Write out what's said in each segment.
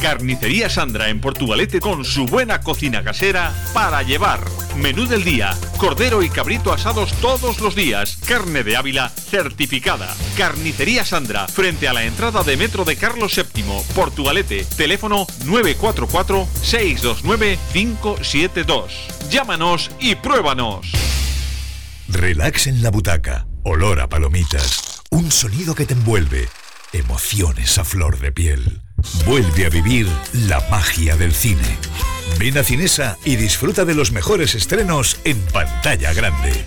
Carnicería Sandra en Portugalete con su buena cocina casera para llevar. Menú del día, cordero y cabrito asados todos los días. Carne de Ávila certificada. Carnicería Sandra, frente a la entrada de metro de Carlos VII, Portugalete. Teléfono 944-629-572. Llámanos y pruébanos. Relax en la butaca, olor a palomitas, un sonido que te envuelve, emociones a flor de piel. Vuelve a vivir la magia del cine. Ven a Cinesa y disfruta de los mejores estrenos en pantalla grande.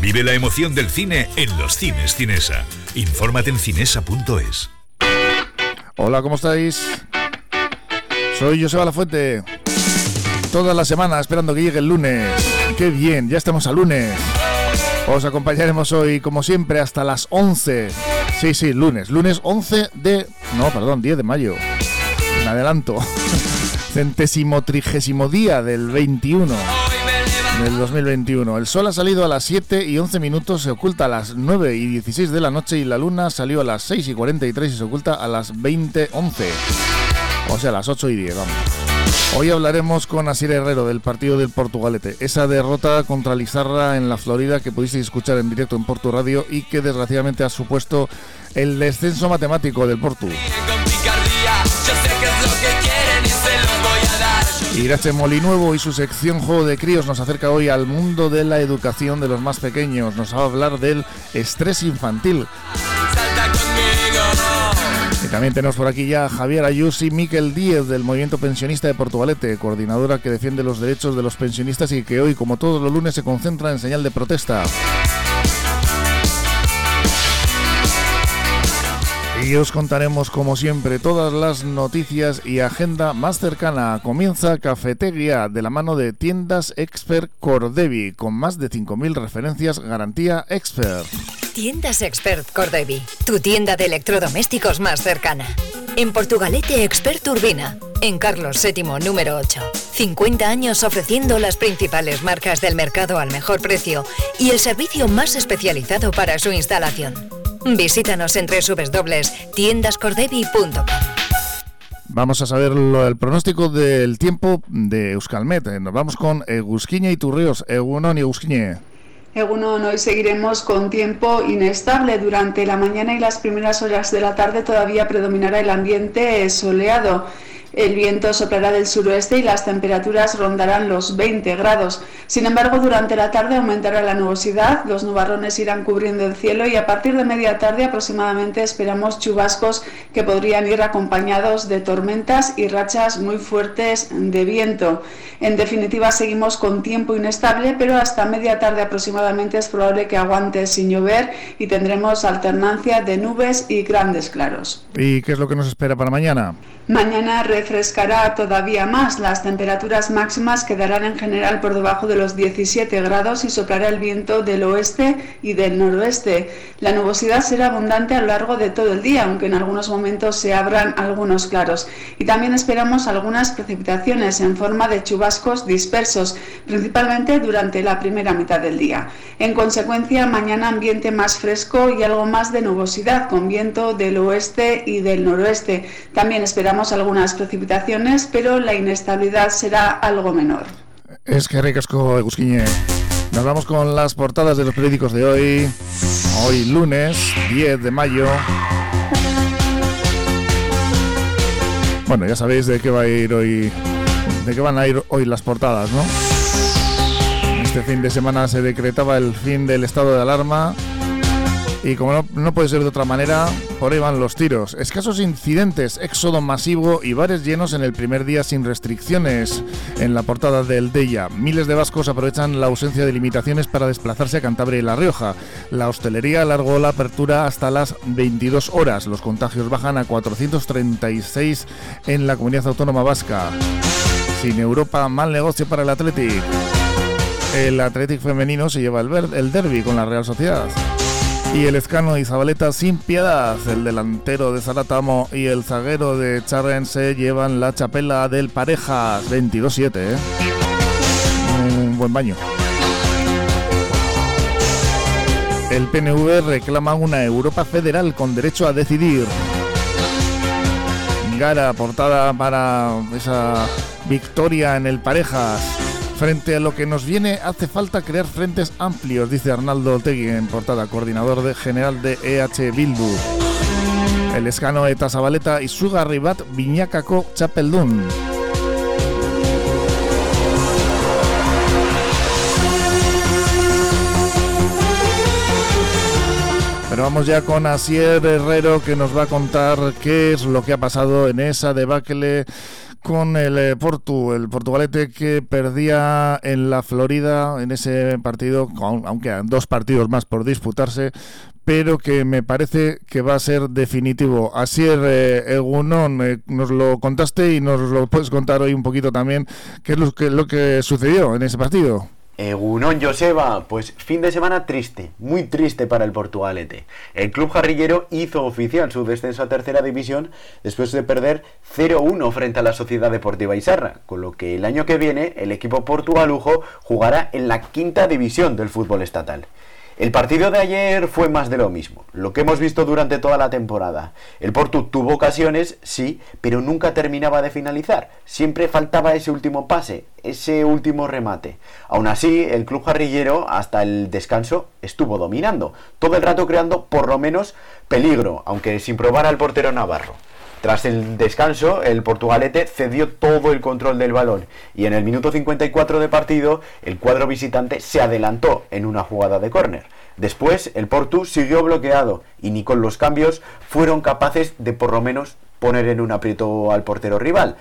Vive la emoción del cine en los cines Cinesa. Infórmate en cinesa.es. Hola, ¿cómo estáis? Soy Joseba La Fuente. Toda la semana esperando que llegue el lunes. Qué bien, ya estamos al lunes. Os acompañaremos hoy, como siempre, hasta las 11. Sí, sí, lunes. Lunes 11 de... No, perdón, 10 de mayo. Me adelanto. Centésimo trigésimo día del 21 del 2021. El sol ha salido a las 7 y 11 minutos, se oculta a las 9 y 16 de la noche y la luna salió a las 6 y 43 y se oculta a las 20 11. O sea, a las 8 y 10, vamos. Hoy hablaremos con Asir Herrero del partido del Portugalete. Esa derrota contra Lizarra en la Florida que pudisteis escuchar en directo en Porto Radio y que desgraciadamente ha supuesto el descenso matemático del Porto. Irache Molinuevo y su sección Juego de Críos nos acerca hoy al mundo de la educación de los más pequeños. Nos va a hablar del estrés infantil. También tenemos por aquí ya Javier Ayus y Miquel Díez del Movimiento Pensionista de Portugalete, coordinadora que defiende los derechos de los pensionistas y que hoy, como todos los lunes, se concentra en señal de protesta. Y os contaremos, como siempre, todas las noticias y agenda más cercana. Comienza Cafetería de la mano de Tiendas Expert Cordevi, con más de 5.000 referencias garantía Expert. Tiendas Expert Cordevi, tu tienda de electrodomésticos más cercana. En Portugalete Expert Urbina, en Carlos VII número 8. 50 años ofreciendo las principales marcas del mercado al mejor precio y el servicio más especializado para su instalación. Visítanos en www.tiendascordevi.com. Vamos a saber lo- el pronóstico del tiempo de Euskalmet. Eh, Nos vamos con Egusquiñe y Turrios. Egunon y Egusquiñe. Egunon, hoy seguiremos con tiempo inestable. Durante la mañana y las primeras horas de la tarde todavía predominará el ambiente soleado. El viento soplará del suroeste y las temperaturas rondarán los 20 grados. Sin embargo, durante la tarde aumentará la nubosidad, los nubarrones irán cubriendo el cielo y a partir de media tarde aproximadamente esperamos chubascos que podrían ir acompañados de tormentas y rachas muy fuertes de viento. En definitiva, seguimos con tiempo inestable, pero hasta media tarde aproximadamente es probable que aguante sin llover y tendremos alternancia de nubes y grandes claros. ¿Y qué es lo que nos espera para mañana? Mañana refrescará todavía más. Las temperaturas máximas quedarán en general por debajo de los 17 grados y soplará el viento del oeste y del noroeste. La nubosidad será abundante a lo largo de todo el día, aunque en algunos momentos se abran algunos claros. Y también esperamos algunas precipitaciones en forma de chubascos dispersos, principalmente durante la primera mitad del día. En consecuencia, mañana ambiente más fresco y algo más de nubosidad, con viento del oeste y del noroeste. También esperamos algunas precipitaciones, pero la inestabilidad será algo menor. Es que ricasco, Egusquiñe. Nos vamos con las portadas de los periódicos de hoy. Hoy lunes 10 de mayo. Bueno, ya sabéis de qué va a ir hoy. De qué van a ir hoy las portadas, ¿no? Este fin de semana se decretaba el fin del estado de alarma Y como no, puede ser de otra manera, por ahí van los tiros. Escasos incidentes, éxodo masivo y bares llenos en el primer día sin restricciones. En la portada del Deya, miles de vascos aprovechan la ausencia de limitaciones para desplazarse a Cantabria y La Rioja. La hostelería alargó la apertura hasta las 22 horas. Los contagios bajan a 436 en la comunidad autónoma vasca. Sin Europa, mal negocio para el Athletic. El Athletic femenino se lleva el, el derby con la Real Sociedad. Y el escano y Zabaleta sin piedad. El delantero de Zaratamo y el zaguero de Charren se llevan la chapela del Parejas 22-7. ¿eh? Un buen baño. El PNV reclama una Europa federal con derecho a decidir. Gara, portada para esa victoria en el Parejas. Frente a lo que nos viene, hace falta crear frentes amplios, dice Arnaldo Otegui en portada, coordinador de general de EH Bildu. El escano eta Zabaleta y su garribat Viñacaco Chapeldun. Pero vamos ya con Asier Herrero que nos va a contar qué es lo que ha pasado en esa debacle con el eh, Portu, el portugalete que perdía en la Florida en ese partido, aunque hay dos partidos más por disputarse, pero que me parece que va a ser definitivo. Así es, eh, Egunon, eh, nos lo contaste y nos lo puedes contar hoy un poquito también, qué es lo que sucedió en ese partido. Egunon Joseba, pues fin de semana triste, muy triste para el Portugalete. El club jarrillero hizo oficial su descenso a tercera división después de perder 0-1 frente a la Sociedad Deportiva Isarra, con lo que el año que viene el equipo portugalujo jugará en la quinta división del fútbol estatal. El partido de ayer fue más de lo mismo, lo que hemos visto durante toda la temporada. El Porto tuvo ocasiones, sí, pero nunca terminaba de finalizar. Siempre faltaba ese último pase, ese último remate. Aún así, el club jarrillero hasta el descanso estuvo dominando, todo el rato creando por lo menos peligro, aunque sin probar al portero Navarro. Tras el descanso, el portugalete cedió todo el control del balón y en el minuto 54 de partido el cuadro visitante se adelantó en una jugada de córner. Después el Portu siguió bloqueado y ni con los cambios fueron capaces de por lo menos poner en un aprieto al portero rival.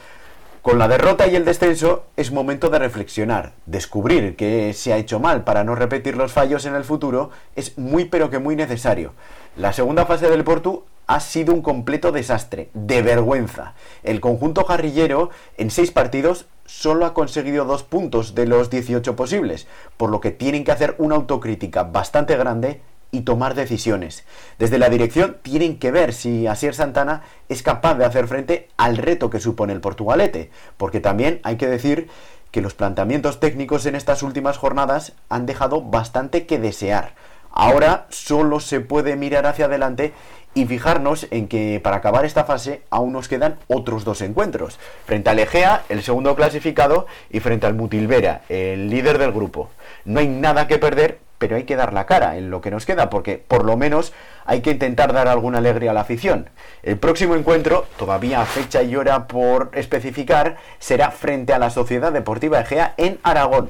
Con la derrota y el descenso es momento de reflexionar, descubrir qué se ha hecho mal para no repetir los fallos en el futuro es muy pero que muy necesario. La segunda fase del Portu ha sido un completo desastre, de vergüenza. El conjunto jarrillero en seis partidos solo ha conseguido dos puntos de los 18 posibles, por lo que tienen que hacer una autocrítica bastante grande y tomar decisiones. Desde la dirección tienen que ver si Asier Santana es capaz de hacer frente al reto que supone el Portugalete, porque también hay que decir que los planteamientos técnicos en estas últimas jornadas han dejado bastante que desear. Ahora solo se puede mirar hacia adelante y fijarnos en que para acabar esta fase aún nos quedan otros dos encuentros, frente al Egea, el segundo clasificado, y frente al Mutilvera, el líder del grupo. No hay nada que perder, pero hay que dar la cara en lo que nos queda, porque por lo menos hay que intentar dar alguna alegría a la afición. El próximo encuentro, todavía fecha y hora por especificar, será frente a la Sociedad Deportiva Egea en Aragón.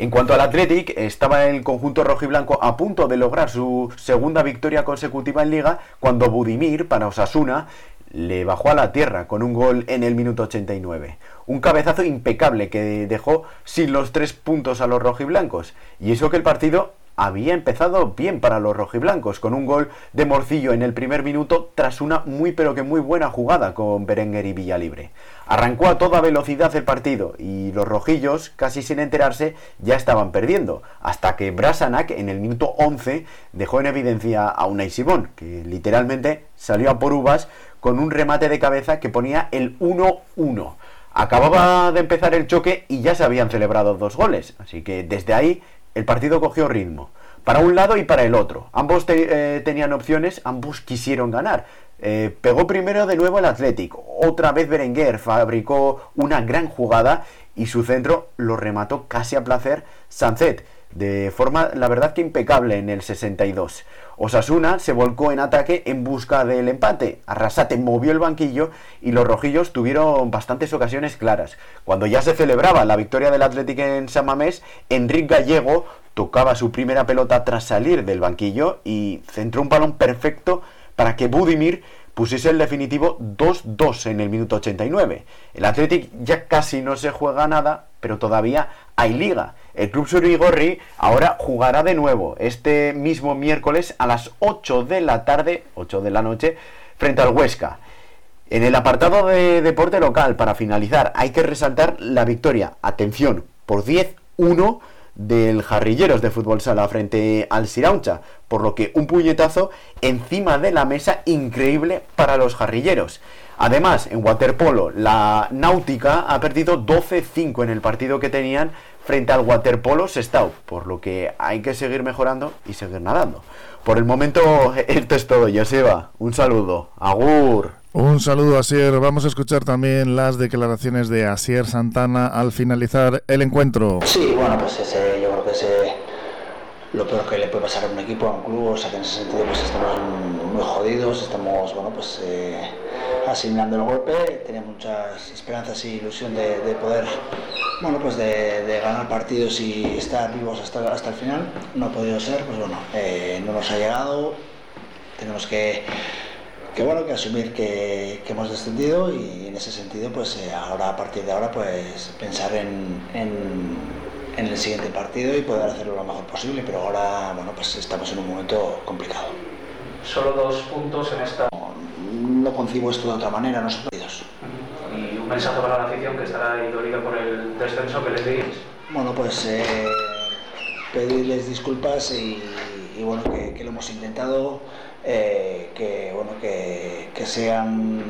En cuanto al Athletic, estaba el conjunto rojiblanco a punto de lograr su segunda victoria consecutiva en liga cuando Budimir, para Osasuna, le bajó a la tierra con un gol en el minuto 89. Un cabezazo impecable que dejó sin los tres puntos a los rojiblancos. Y eso que el partido había empezado bien para los rojiblancos, con un gol de Morcillo en el primer minuto tras una muy pero que muy buena jugada con Berenguer y Villalibre. Arrancó a toda velocidad el partido y los rojillos, casi sin enterarse, ya estaban perdiendo, hasta que Brasanac en el minuto 11 dejó en evidencia a Unai Simón, que literalmente salió a por uvas con un remate de cabeza que ponía el 1-1. Acababa de empezar el choque y ya se habían celebrado dos goles, así que desde ahí el partido cogió ritmo. Para un lado y para el otro. Ambos eh, tenían opciones, ambos quisieron ganar. Eh, pegó primero de nuevo el Atlético. Otra vez Berenguer fabricó una gran jugada y su centro lo remató casi a placer Sancet, de forma, la verdad que impecable en el 62. Osasuna se volcó en ataque en busca del empate. Arrasate movió el banquillo y los rojillos tuvieron bastantes ocasiones claras. Cuando ya se celebraba la victoria del Atlético en San Mamés, Enrique Gallego tocaba su primera pelota tras salir del banquillo y centró un balón perfecto para que Budimir pusiese el definitivo 2-2 en el minuto 89. El Athletic ya casi no se juega nada, pero todavía hay liga. El Club Surigorri ahora jugará de nuevo este mismo miércoles a las 8 de la tarde, 8 de la noche, frente al Huesca. En el apartado de deporte local, para finalizar, hay que resaltar la victoria, atención, por 10-1 del Jarrilleros de Fútbol Sala frente al Sirauncha, por lo que un puñetazo encima de la mesa increíble para los Jarrilleros. Además, en waterpolo, la Náutica ha perdido 12-5 en el partido que tenían frente al waterpolo Sestao, por lo que hay que seguir mejorando y seguir nadando. Por el momento, esto es todo, Joseba. Un saludo. Agur. Un saludo, Asier. Vamos a escuchar también las declaraciones de Asier Santana al finalizar el encuentro. Sí, bueno, pues ese, yo creo que ese lo peor que le puede pasar a un equipo, a un club, o sea que en ese sentido pues estamos muy jodidos, estamos, bueno, pues eh, asignando el golpe, tenía muchas esperanzas y ilusión de, poder, bueno, pues de, ganar partidos y estar vivos hasta, hasta el final, no ha podido ser, pues bueno, eh, no nos ha llegado, tenemos que que bueno, que asumir que, hemos descendido y en ese sentido, pues eh, ahora a partir de ahora, pues pensar en, el siguiente partido y poder hacerlo lo mejor posible, pero ahora, bueno, pues estamos en un momento complicado. Solo dos puntos en esta... No, concibo esto de otra manera, no son partidos. ¿Y un mensaje para la afición que estará dolida por el descenso que les diréis? Bueno, pues eh, pedirles disculpas y, bueno, que lo hemos intentado eh, que, bueno, que, sean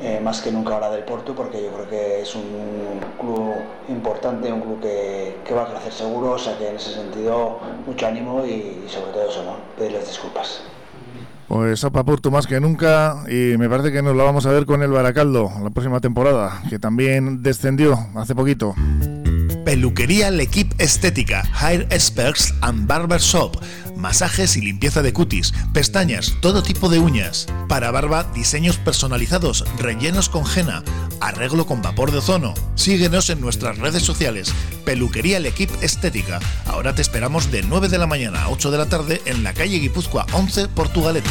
eh, más que nunca ahora del Porto, porque yo creo que es un club importante, un club que, va a crecer seguro, o sea que en ese sentido mucho ánimo y, sobre todo eso, ¿no? pedirles disculpas. Pues Opa Porto más que nunca y me parece que nos lo vamos a ver con el Baracaldo la próxima temporada, que también descendió hace poquito. Peluquería L'Equipe Estética, Hair Experts and Barber Shop masajes y limpieza de cutis, pestañas, todo tipo de uñas. Para barba, diseños personalizados, rellenos con henna, arreglo con vapor de ozono. Síguenos en nuestras redes sociales. Peluquería El Equipo Estética. Ahora te esperamos de 9 de la mañana a 8 de la tarde en la calle Guipúzcoa 11, Portugalete.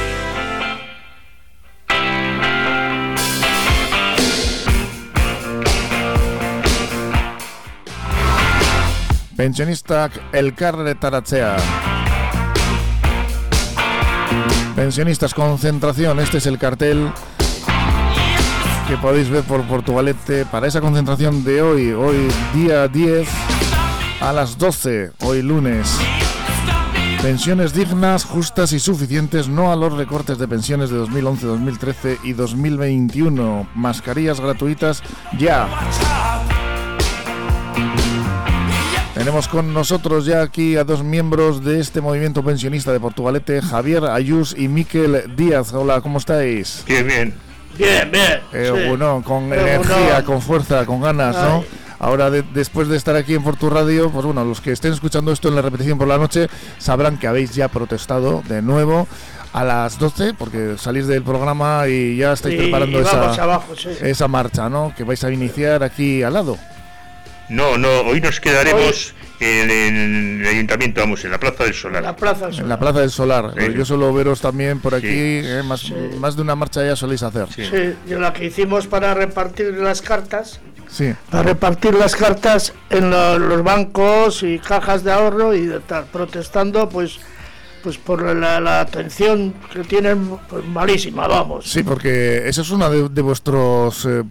Pensionistak elkarretaratzea. Pensionistas concentración, este es el cartel que podéis ver por Portugalete para esa concentración de hoy, hoy día 10 a las 12, hoy lunes. Pensiones dignas, justas y suficientes, no a los recortes de pensiones de 2011, 2013 y 2021. Mascarillas gratuitas ya. Tenemos con nosotros ya aquí a dos miembros de este movimiento pensionista de Portugalete, Javier Ayús y Miquel Díaz. Hola, ¿cómo estáis? Bien, bien. Bien, bien. Eh, Bueno, con energía, con fuerza, con ganas, ¿no? Ahora, después de estar aquí en Portu Radio, pues bueno, los que estén escuchando esto en la repetición por la noche sabrán que habéis ya protestado de nuevo a las 12, porque salís del programa y ya estáis preparando esa, esa marcha, ¿no? Que vais a iniciar aquí al lado. No, no, hoy nos quedaremos en, el ayuntamiento, vamos, en la Plaza del Solar. La Plaza del Solar. En la Plaza del Solar. Yo suelo veros también por aquí, eh, más, más de una marcha ya soléis hacer. Sí, y la que hicimos para repartir las cartas. Sí. Para repartir las cartas en los bancos y cajas de ahorro y de estar protestando, pues pues por la, atención que tienen pues, malísima, vamos. Sí, porque esa es una de, de vuestras eh,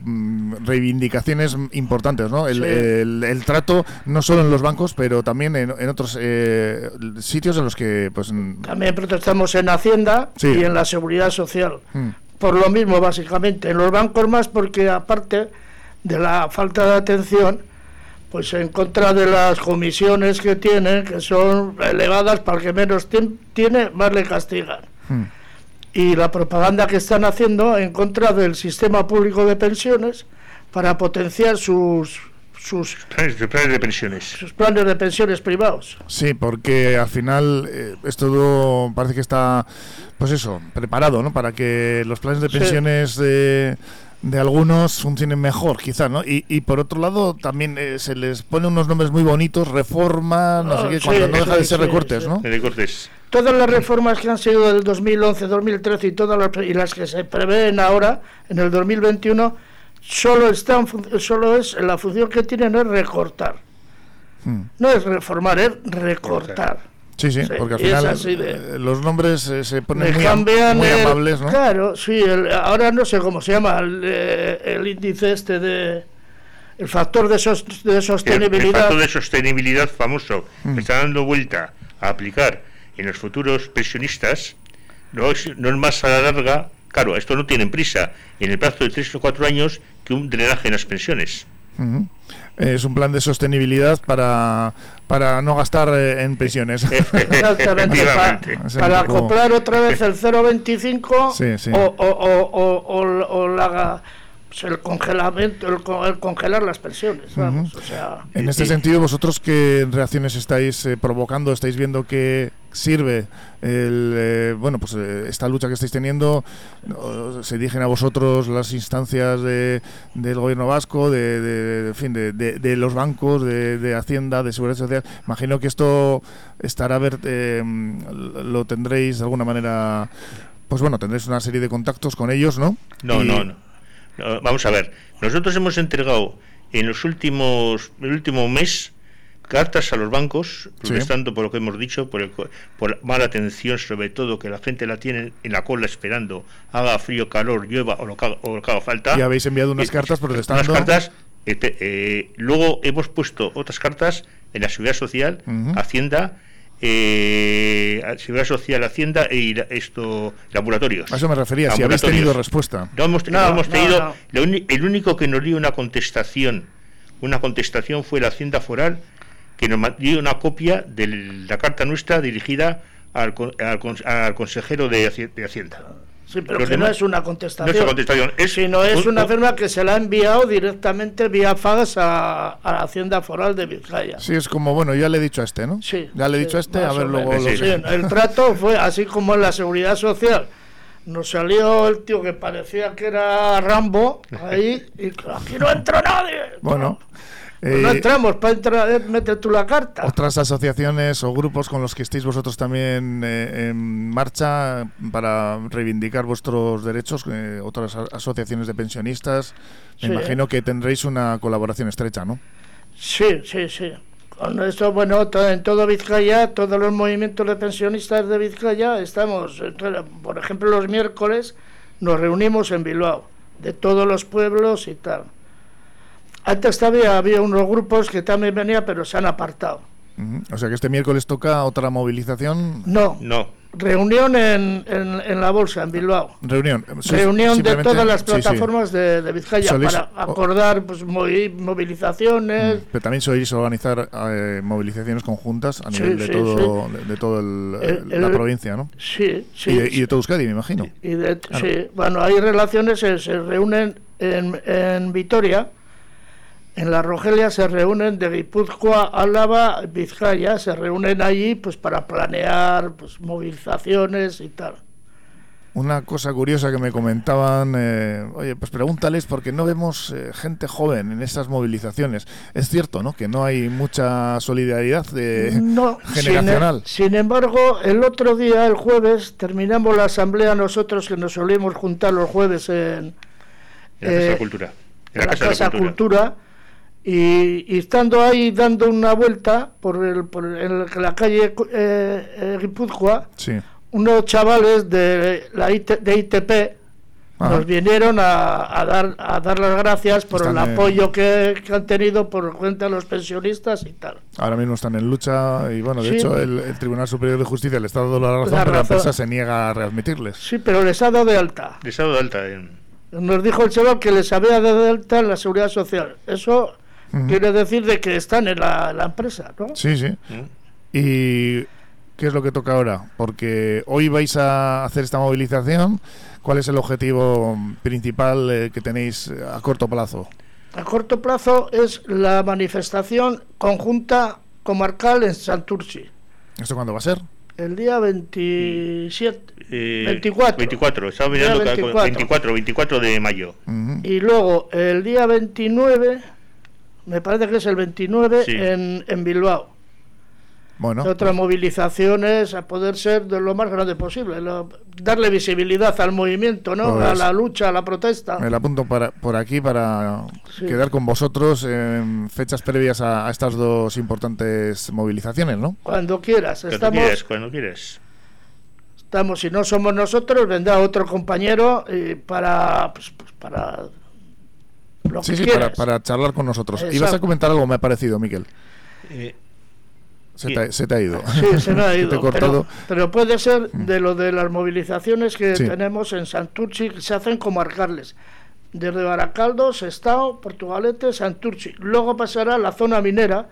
reivindicaciones importantes, ¿no? El, trato no solo en los bancos, pero también en, otros eh, sitios en los que... pues También protestamos en Hacienda y en la Seguridad Social. Mm. Por lo mismo, básicamente. En los bancos más porque aparte de la falta de atención, pues en contra de las comisiones que tienen, que son elevadas, para el que menos tiene, más le castigan. Hmm. y la propaganda que están haciendo en contra del sistema público de pensiones para potenciar sus sus planes, de pensiones. Sus planes de pensiones privados. Sí, porque al final eh, esto parece que está, pues eso, preparado, ¿no? Para que los planes de pensiones de, de algunos funcionen mejor, quizás, ¿no? Y, y por otro lado, también eh, se les pone unos nombres muy bonitos, reforma, no sé qué, cuando no deja de ser recortes, ¿no? Recortes. Todas las reformas que han sido del 2011, 2013 y todas las, y las que se prevén ahora, en el 2021, solo, están, solo es la función que tienen es recortar. Hmm. No es reformar, es recortar. Sí, sí, porque al final eh, los nombres eh, se ponen muy, amables, ¿no? Claro, sí, ahora no sé cómo se llama el, eh, índice este de el factor de, de sostenibilidad. El, factor de sostenibilidad famoso que hmm. está dando vuelta a aplicar en los futuros pensionistas no es, no es más a la larga Claro, esto no tiene prisa en el plazo de tres o cuatro años que un drenaje en las pensiones. Es un plan de sostenibilidad para, para no gastar eh, en pensiones. Exactamente. para, acoplar otra vez el 0,25 O, o, o, la pues, el congelamiento, el, congelar las pensiones. Vamos, o sea, en este sentido, vosotros qué reacciones estáis eh, provocando, estáis viendo que sirve el, eh, bueno, pues eh, esta lucha que estáis teniendo, se dirigen a vosotros las instancias de, del gobierno vasco, de, fin, de, de, los bancos, de, Hacienda, de Seguridad Social. Imagino que esto estará a ver, lo tendréis de alguna manera, pues bueno, tendréis una serie de contactos con ellos, ¿no? No, no, no. Vamos a ver, nosotros hemos entregado en los últimos, el último mes cartas a los bancos, protestando por lo que hemos dicho, por, el, por mala atención, sobre todo que la gente la tiene en la cola esperando, haga frío, calor, llueva o lo que, haga falta. Y habéis enviado unas cartas protestando. Unas cartas, este, eh, luego hemos puesto otras cartas en la Seguridad Social, Hacienda eh, Seguridad Social, Hacienda e esto, laboratorios. A eso me refería, si habéis tenido respuesta. No hemos, hemos tenido, el único que nos dio una contestación, una contestación fue la Hacienda Foral, que nos dio una copia de la carta nuestra dirigida al, al, consejero de Hacienda. Sí, pero que no es una contestación. No es una contestación. Es sino es una firma que se la ha enviado directamente vía fax a, a, la Hacienda Foral de Vizcaya. Sí, es como, bueno, ya le he dicho a este, ¿no? Sí. Ya le he dicho a este, a ver luego lo sí, El trato fue así como en la seguridad social. Nos salió el tío que parecía que era Rambo ahí y aquí no entró nadie. Bueno. Pues no eh, entramos para entrar, eh, meter tú la carta. Otras asociaciones o grupos con los que estéis vosotros también eh, en marcha para reivindicar vuestros derechos, otras asociaciones de pensionistas, me imagino que tendréis una colaboración estrecha, ¿no? Sí, sí, sí. Con esto, bueno, en todo Vizcaya, todos los movimientos de pensionistas de Vizcaya, estamos, por ejemplo, los miércoles nos reunimos en Bilbao, de todos los pueblos y tal. Antes todavía había unos grupos que también venían, pero se han apartado. O sea que este miércoles toca otra movilización. No. No. Reunión en, en, la bolsa, en Bilbao. Reunión. Reunión de todas las plataformas De, de, Vizcaya para acordar pues, movilizaciones. Mm, pero también sois organizar eh, movilizaciones conjuntas a nivel de todo, de, todo la provincia, ¿no? Sí, sí. Y de, todo Euskadi, me imagino. Y Sí, bueno, hay relaciones, se, se reúnen en, en Vitoria en la Rogelia se reúnen de Guipúzcoa, Álava, Vizcaya, se reúnen allí pues para planear pues, movilizaciones y tal. Una cosa curiosa que me comentaban, eh, oye, pues pregúntales porque no vemos eh, gente joven en estas movilizaciones. Es cierto, ¿no? Que no hay mucha solidaridad de generacional. Sin, sin, embargo, el otro día, el jueves, terminamos la asamblea nosotros que nos solemos juntar los jueves en, la Casa eh, Cultura. En la, Casa, Cultura y, estando ahí dando una vuelta por, el, por la calle eh, eh, Guipúzcoa, unos chavales de la de ITP nos vinieron a, dar, a dar las gracias por el apoyo que, han tenido por cuenta de los pensionistas y tal. Ahora mismo están en lucha y bueno, de hecho el, Tribunal Superior de Justicia les está dando la razón, pero la empresa se niega a readmitirles. Sí, pero les ha dado de alta. Les ha dado de alta. Nos dijo el chaval que les había dado de alta en la Seguridad Social. Eso Quiere decir de que están en la, empresa, ¿no? Sí, sí. Y ¿Qué es lo que toca ahora? Porque hoy vais a hacer esta movilización. ¿Cuál es el objetivo principal eh, que tenéis a corto plazo? A corto plazo es la manifestación conjunta comarcal en Santurci. ¿Esto cuándo va a ser? El día 27, 24. 24, estaba mirando 24. 24, 24 de mayo. Y luego el día 29, me parece que es el 29 en, en Bilbao. Bueno, otras pues- movilizaciones a poder ser de lo más grande posible, darle visibilidad al movimiento, ¿no? Pues a la lucha, a la protesta. Me la apunto para, por aquí para quedar con vosotros en fechas previas a, estas dos importantes movilizaciones, ¿no? Cuando quieras, cuando estamos. Quieres, cuando quieres. Estamos, si no somos nosotros, vendrá otro compañero eh, para, pues, pues, para sí, sí, para, para, charlar con nosotros. Ibas a comentar algo, me ha parecido, Miquel. Eh, se te, ha ido. Sí, se me ha ido. pero, puede ser mm. de lo de las movilizaciones que tenemos en Santurci, que se hacen comarcales. Desde Baracaldo, Sestao, Portugalete, Santurci. Luego pasará a la zona minera,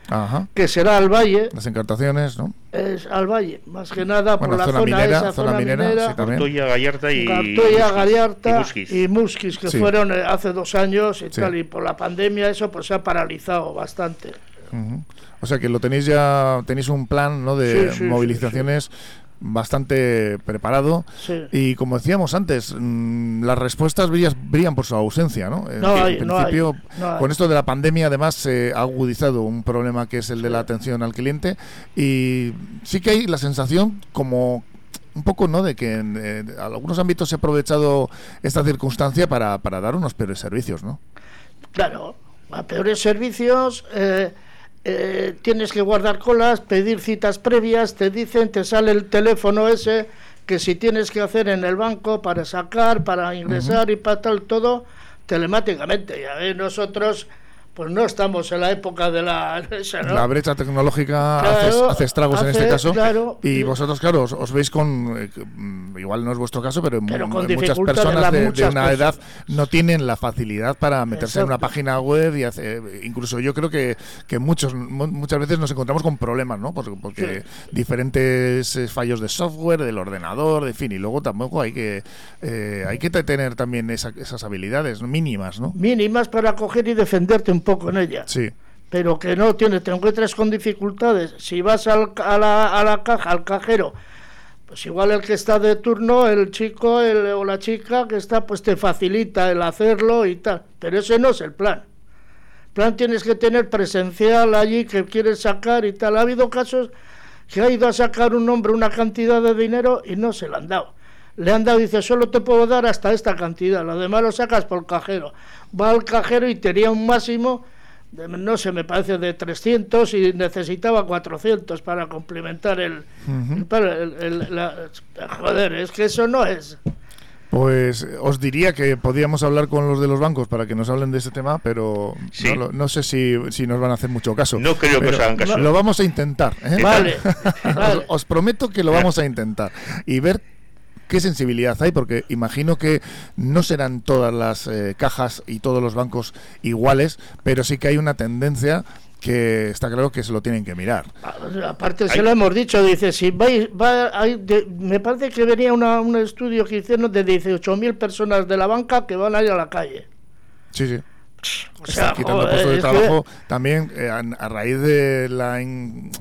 que será al valle. Las encartaciones, ¿no? Es al valle, más que nada por la zona, minera, esa, zona, minera. Gallarta y, Gallarta y, Musquis. que fueron eh, hace dos años y tal. Y por la pandemia eso pues se ha paralizado bastante. O sea que lo tenéis ya, tenéis un plan ¿no? de movilizaciones bastante preparado. Y como decíamos antes mm, las respuestas brillan, por su ausencia no, en principio con esto de la pandemia además se ha agudizado un problema que es el de la atención al cliente. Y sí que hay la sensación como un poco no de que en, eh, algunos ámbitos se ha aprovechado esta circunstancia para, para dar unos peores servicios no claro a peores servicios eh, eh, tienes que guardar colas, pedir citas previas, te dicen, te sale el teléfono ese que si tienes que hacer en el banco para sacar, para ingresar y para tal, todo telemáticamente. Ya nosotros pues no estamos en la época de la... La brecha tecnológica hace, estragos en este caso. y vosotros, claro, os, veis con... Eh, mm, igual no es vuestro caso, pero, muchas personas de, una edad no tienen la facilidad para meterse en una página web y hacer... Incluso yo creo que, que muchos muchas veces nos encontramos con problemas, ¿no? Porque, porque diferentes eh, fallos de software, del ordenador, de fin, y luego tampoco hay que eh, hay que tener también esas habilidades mínimas, ¿no? Mínimas para coger y defenderte un poco en ella. Sí. Pero que no tiene, te encuentras con dificultades. Si vas al, a, la, a la caja, al cajero, pues igual el que está de turno, el chico el, o la chica que está, pues te facilita el hacerlo y tal. Pero ese no es el plan. El plan tienes que tener presencial allí que quieres sacar y tal. Ha habido casos que ha ido a sacar un hombre una cantidad de dinero y no se le han dado. Le han dado, dice, solo te puedo dar hasta esta cantidad, lo demás lo sacas por cajero. Va al cajero y tenía un máximo, de, no sé, me parece de 300 y necesitaba 400 para complementar el... joder, es que eso no es... Pues os diría que podríamos hablar con los de los bancos para que nos hablen de ese tema, pero no, sé si, nos van a hacer mucho caso. No creo que os hagan caso. Lo vamos a intentar. ¿eh? Vale. os, prometo que lo vamos a intentar y ver ¿Qué sensibilidad hay? Porque imagino que no serán todas las eh, cajas y todos los bancos iguales, pero sí que hay una tendencia que está claro que se lo tienen que mirar. Aparte, se lo hemos dicho, dice, si vais, va, me parece que venía un estudio que hicieron de 18.000 personas de la banca que van a ir a la calle. Sí, sí. O sea, quitando puestos de trabajo también eh, a, raíz de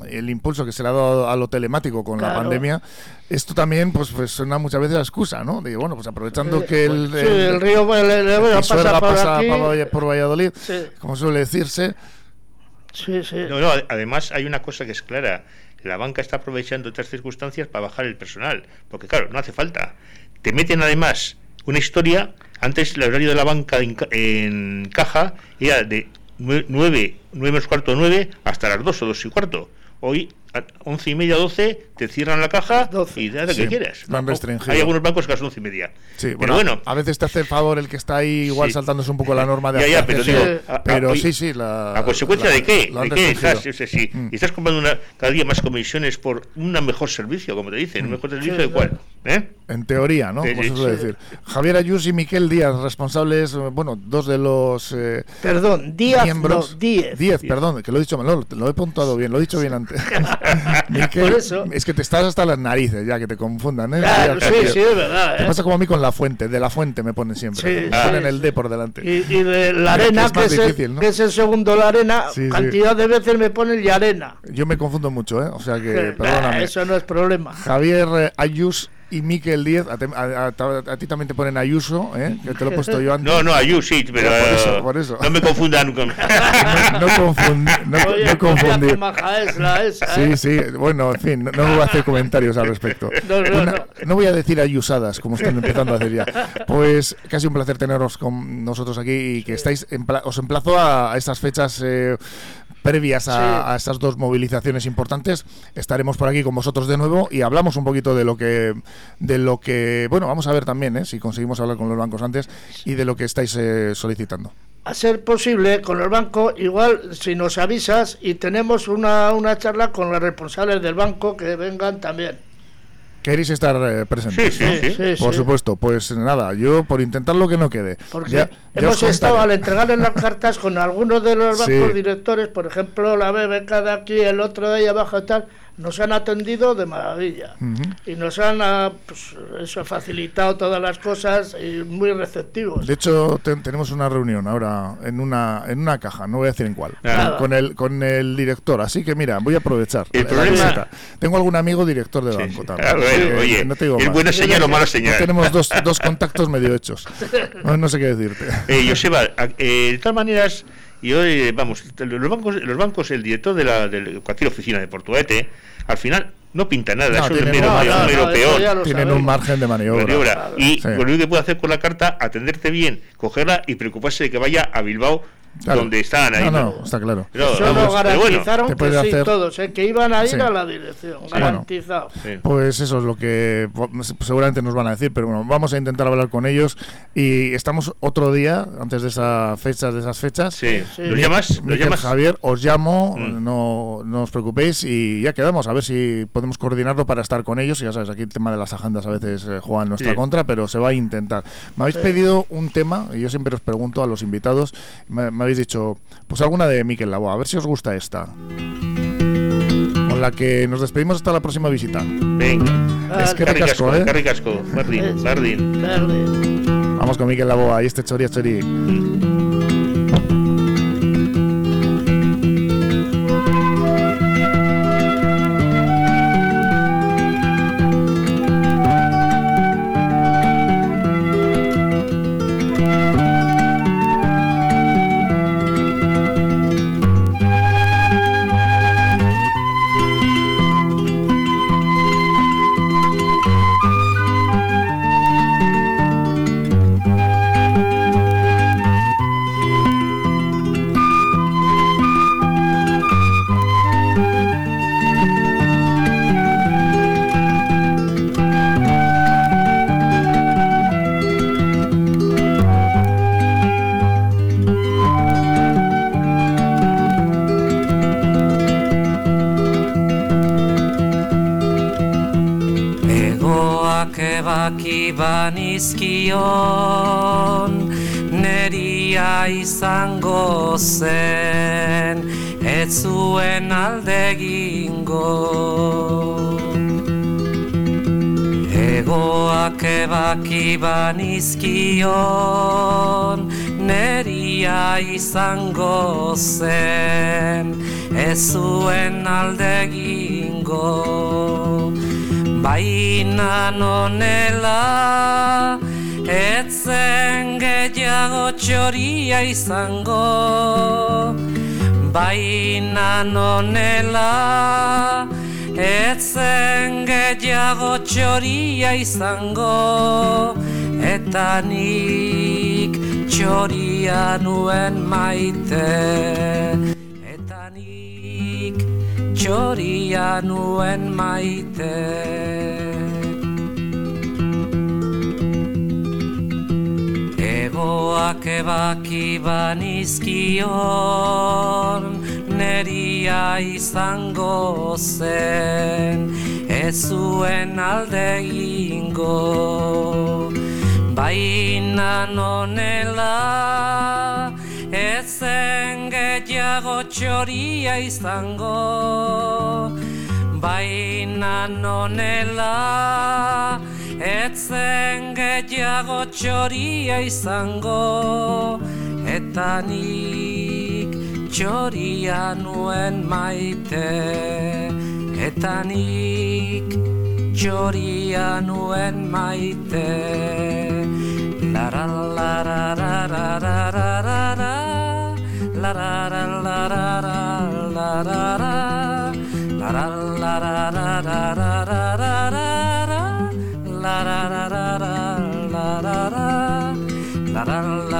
el impulso que se le ha dado a lo telemático con la pandemia esto también pues, pues suena muchas veces la excusa no de bueno pues aprovechando que el, el, río le, le, pasa, pasa por, Valladolid como suele decirse. Sí, sí. No, no, además hay una cosa que es clara la banca está aprovechando estas circunstancias para bajar el personal porque claro no hace falta. Te meten además una historia antes el horario de la banca en, caja era de 9, 9 menos cuarto 9 hasta las 2 o 2 y cuarto. Hoy 11 y media, 12, te cierran la caja y da lo que quieras. Hay algunos bancos que a las 11 y media. Sí, pero bueno, A veces te hace el favor el que está ahí igual saltándose un poco la norma de ya, pero, pero sí, sí. La, ¿A consecuencia de qué? ¿De qué estás? sí, mm. Y estás comprando una, cada día más comisiones por un mejor servicio, como te dicen. ¿Un mm. mejor servicio de cuál? ¿Eh? En teoría, ¿no? Como se suele decir. Javier Ayus y Miquel Díaz, responsables, bueno, dos de los. Eh, perdón, Díaz, miembros. No, Díez. Díez, perdón, que lo he dicho mal, lo, he puntuado bien, lo he dicho bien antes. Por eso. Es que te estás hasta las narices ya, que te confundan, ¿eh? Claro, sí, sí, es verdad. ¿eh? pasa como a mí con la fuente, de la fuente me ponen siempre. Sí, ponen el D por delante. Y, de la arena, que, es, el, segundo la arena, cantidad de veces me ponen y arena. Yo me confundo mucho, ¿eh? O sea que, perdóname. Eso no es problema. Javier eh, Ayus y Miquel Díez, a, ti también te ponen Ayuso, ¿eh? que te lo he puesto yo antes. No, no, Ayuso, sí, pero por eso, por eso. no me confundan con... no, no, confundir. No, no confundir. sí, ¿eh? sí, bueno, en fin, no, voy a hacer comentarios al respecto. No, voy a decir ayusadas, como están empezando a hacer ya. Pues casi un placer teneros con nosotros aquí y que estáis, os emplazo a, a estas fechas... Eh, previas a, estas dos movilizaciones importantes. Estaremos por aquí con vosotros de nuevo y hablamos un poquito de lo que, de lo que, bueno, vamos a ver también, ¿eh? si conseguimos hablar con los bancos antes y de lo que estáis eh, solicitando. A ser posible, con el banco, igual si nos avisas y tenemos una, una charla con los responsables del banco que vengan también. ¿Queréis estar eh, presentes? Sí, sí, Por supuesto. Pues nada, yo por intentar lo que no quede. Porque hemos estado al entregarles las cartas con algunos de los bancos directores, por ejemplo, la BBK de aquí, el otro de ahí abajo y tal nos han atendido de maravilla y nos han ah, pues, eso, facilitado todas las cosas y muy receptivos. De hecho, tenemos una reunión ahora en una en una caja, no voy a decir en cuál, con el con el director. Así que mira, voy a aprovechar. El problema... Tengo algún amigo director de banco también. oye, no te digo el buena señal o mala señal. tenemos dos, dos contactos medio hechos. No, sé qué decirte. Eh, Joseba, eh, de todas maneras y hoy, vamos, los bancos, los bancos el director de, la, de cualquier oficina de Portuete, al final no pinta nada, eso es mero, peor. Tienen un margen de maniobra. Y lo único que puede hacer con la carta, atenderte bien, cogerla y preocuparse de que vaya a Bilbao donde estaban ahí. No, no, está claro. Eso lo garantizaron que sí, todos, ¿eh? que iban a ir a la dirección, garantizado. pues eso es lo que seguramente nos van a decir, pero bueno, vamos a intentar hablar con ellos y estamos otro día, antes de esas fechas, de esas fechas. Sí, ¿Los llamas? ¿Los llamas? Javier, os llamo, mm. no, no, os preocupéis y ya quedamos, a ver si podemos coordinarlo para estar con ellos. Y ya sabes, aquí el tema de las agendas a veces eh, juega en nuestra contra, pero se va a intentar. Me habéis pedido un tema, y yo siempre os pregunto a los invitados, me, me habéis dicho, pues alguna de Miquel Laboa, a ver si os gusta esta. Con la que nos despedimos hasta la próxima visita. Venga. Es que ricasco, ¿eh? ricasco, Bardín, Bardín. Vamos con Miquel Laboa, y este chori a chori. Izango zen ez zuen aldegingo egoak ebaki banizkion neria izango zen ez zuen aldegingo baina nonela etzen gehiago txoria izango baina nonela. Etzen gehiago txoria izango eta nik txoria nuen maite. Txoria nuen maite Egoak ebaki banizkion Neria izango zen Ez zuen alde ingo Baina nonela Ezen gehiago txoria izango. Baina nonela Etzen gehiago txoria izango Eta nik txoria nuen maite Eta nik txoria nuen maite Lara lara lara lara lara lara lara lara lara lara lara lara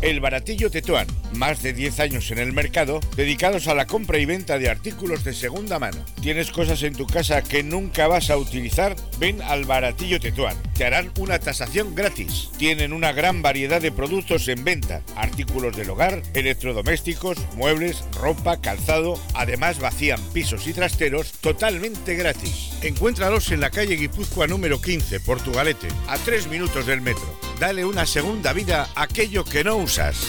El Baratillo Tetuán, más de 10 años en el mercado, dedicados a la compra y venta de artículos de segunda mano. ¿Tienes cosas en tu casa que nunca vas a utilizar? Ven al Baratillo Tetuán. Te harán una tasación gratis. Tienen una gran variedad de productos en venta, artículos del hogar, electrodomésticos, muebles, ropa, calzado. Además vacían pisos y trasteros totalmente gratis. Encuéntralos en la calle Guipúzcoa número 15, Portugalete, a 3 minutos del metro. Dale una segunda vida a aquello que no usas.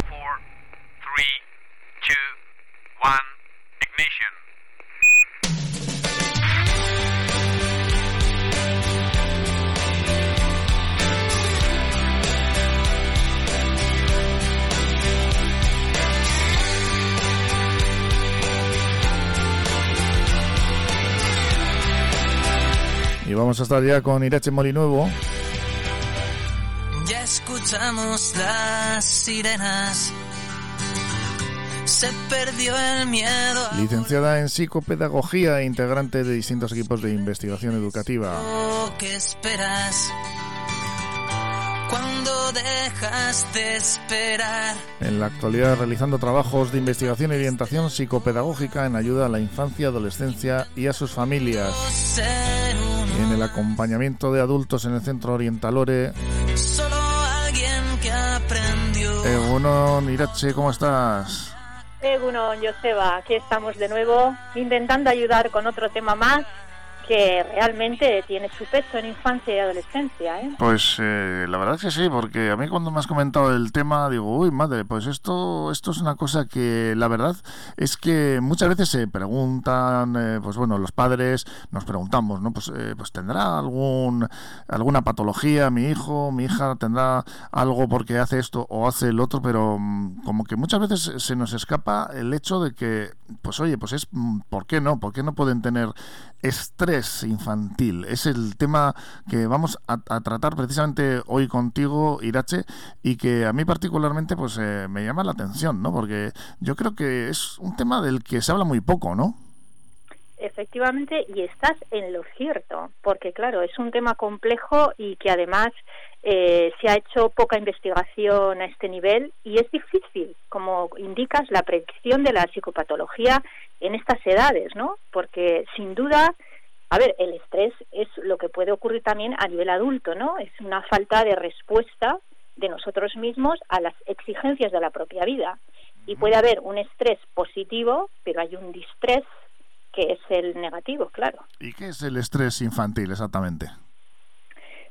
A estar ya con Irache Molinuevo. Ya escuchamos las sirenas se perdió el miedo. Licenciada en psicopedagogía e integrante de distintos equipos de investigación educativa. ¿Qué esperas? Cuando dejas de esperar. En la actualidad realizando trabajos de investigación y orientación psicopedagógica en ayuda a la infancia, adolescencia y a sus familias. En el acompañamiento de adultos en el Centro Orientalore. Solo alguien que aprendió. Eh, Irache, ¿cómo estás? Egunon, Joseba, aquí estamos de nuevo intentando ayudar con otro tema más que realmente tiene su peso en infancia y adolescencia. ¿eh? Pues eh, la verdad es que sí, porque a mí cuando me has comentado el tema digo, uy madre, pues esto, esto es una cosa que la verdad es que muchas veces se preguntan, eh, pues bueno, los padres nos preguntamos, ¿no? Pues, eh, pues tendrá algún, alguna patología mi hijo, mi hija tendrá algo porque hace esto o hace el otro, pero mm, como que muchas veces se nos escapa el hecho de que, pues oye, pues es, mm, ¿por qué no? ¿Por qué no pueden tener estrés infantil. Es el tema que vamos a, tratar precisamente hoy contigo, Irache, y que a mí particularmente pues eh, me llama la atención, ¿no? Porque yo creo que es un tema del que se habla muy poco, ¿no? Efectivamente, y estás en lo cierto, porque claro, es un tema complejo y que además eh, se ha hecho poca investigación a este nivel y es difícil, como indicas, la predicción de la psicopatología en estas edades, ¿no? Porque sin duda, a ver, el estrés es lo que puede ocurrir también a nivel adulto, ¿no? Es una falta de respuesta de nosotros mismos a las exigencias de la propia vida. Y puede haber un estrés positivo, pero hay un distrés que es el negativo, claro. ¿Y qué es el estrés infantil exactamente?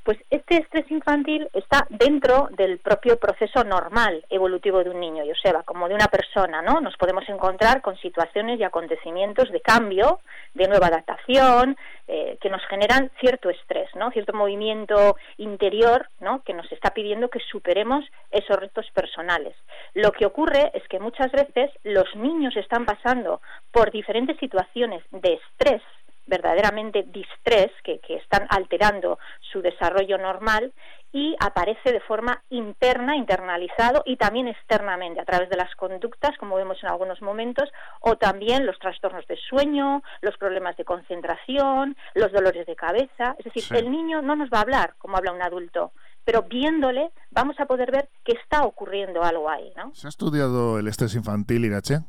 Pues este estrés infantil está dentro del propio proceso normal evolutivo de un niño, Joseba, como de una persona, ¿no? Nos podemos encontrar con situaciones y acontecimientos de cambio, de nueva adaptación, eh, que nos generan cierto estrés, ¿no? Cierto movimiento interior, ¿no? Que nos está pidiendo que superemos esos retos personales. Lo que ocurre es que muchas veces los niños están pasando por diferentes situaciones de estrés verdaderamente distrés, que, que están alterando su desarrollo normal y aparece de forma interna, internalizado y también externamente a través de las conductas, como vemos en algunos momentos, o también los trastornos de sueño, los problemas de concentración, los dolores de cabeza. Es decir, el niño no nos va a hablar como habla un adulto, pero viéndole vamos a poder ver que está ocurriendo algo ahí. ¿no? ¿Se ha estudiado el estrés infantil, Irache?